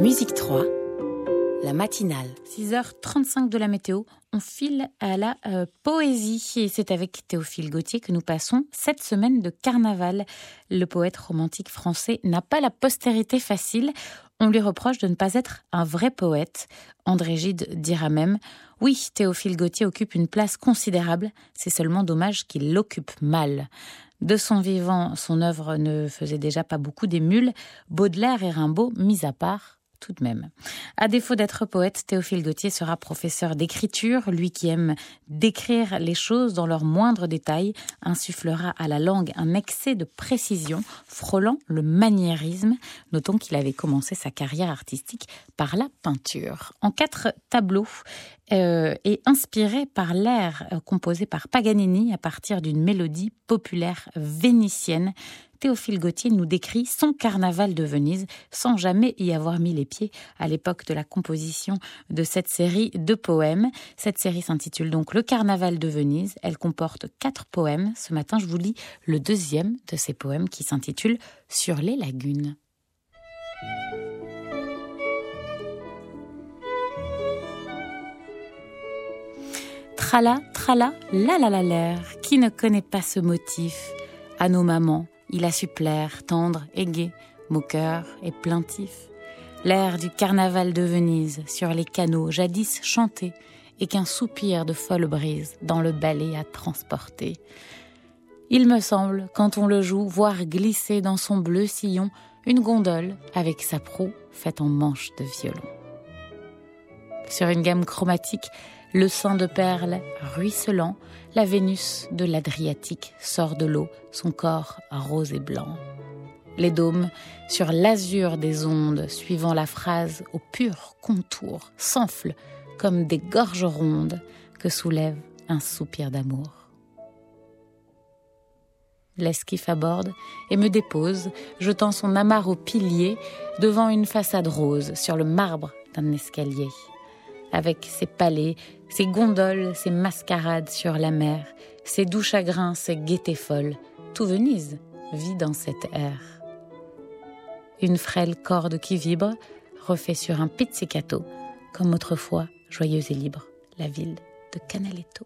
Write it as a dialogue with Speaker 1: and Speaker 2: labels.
Speaker 1: Musique 3, la matinale.
Speaker 2: 6h35 de la météo, on file à la euh, poésie et c'est avec Théophile Gautier que nous passons cette semaine de carnaval. Le poète romantique français n'a pas la postérité facile. On lui reproche de ne pas être un vrai poète. André Gide dira même Oui, Théophile Gautier occupe une place considérable, c'est seulement dommage qu'il l'occupe mal. De son vivant, son œuvre ne faisait déjà pas beaucoup d'émules, Baudelaire et Rimbaud mis à part, tout de même. À défaut d'être poète, Théophile Gautier sera professeur d'écriture. Lui qui aime décrire les choses dans leurs moindres détails, insufflera à la langue un excès de précision, frôlant le maniérisme. Notons qu'il avait commencé sa carrière artistique par la peinture. En quatre tableaux, euh, et inspiré par l'air euh, composé par Paganini à partir d'une mélodie populaire vénitienne Théophile Gautier nous décrit son carnaval de Venise sans jamais y avoir mis les pieds à l'époque de la composition de cette série de poèmes. Cette série s'intitule donc Le carnaval de Venise. Elle comporte quatre poèmes. Ce matin, je vous lis le deuxième de ces poèmes qui s'intitule Sur les lagunes. Trala, trala, la la la l'air, qui ne connaît pas ce motif? À nos mamans, il a su plaire, tendre et gai, moqueur et plaintif. L'air du carnaval de Venise sur les canaux jadis chanté et qu'un soupir de folle brise dans le balai a transporté. Il me semble, quand on le joue, voir glisser dans son bleu sillon une gondole avec sa proue faite en manche de violon. Sur une gamme chromatique, le sang de perles ruisselant, la Vénus de l'Adriatique sort de l'eau, son corps rose et blanc. Les dômes, sur l'azur des ondes, suivant la phrase au pur contour, s'enflent comme des gorges rondes que soulève un soupir d'amour. L'esquif aborde et me dépose, jetant son amarre au pilier devant une façade rose sur le marbre d'un escalier avec ses palais, ses gondoles, ses mascarades sur la mer, ses doux chagrins, ses gaietés folles. Tout Venise vit dans cet air. Une frêle corde qui vibre refait sur un pizzicato, comme autrefois, joyeuse et libre, la ville de Canaletto.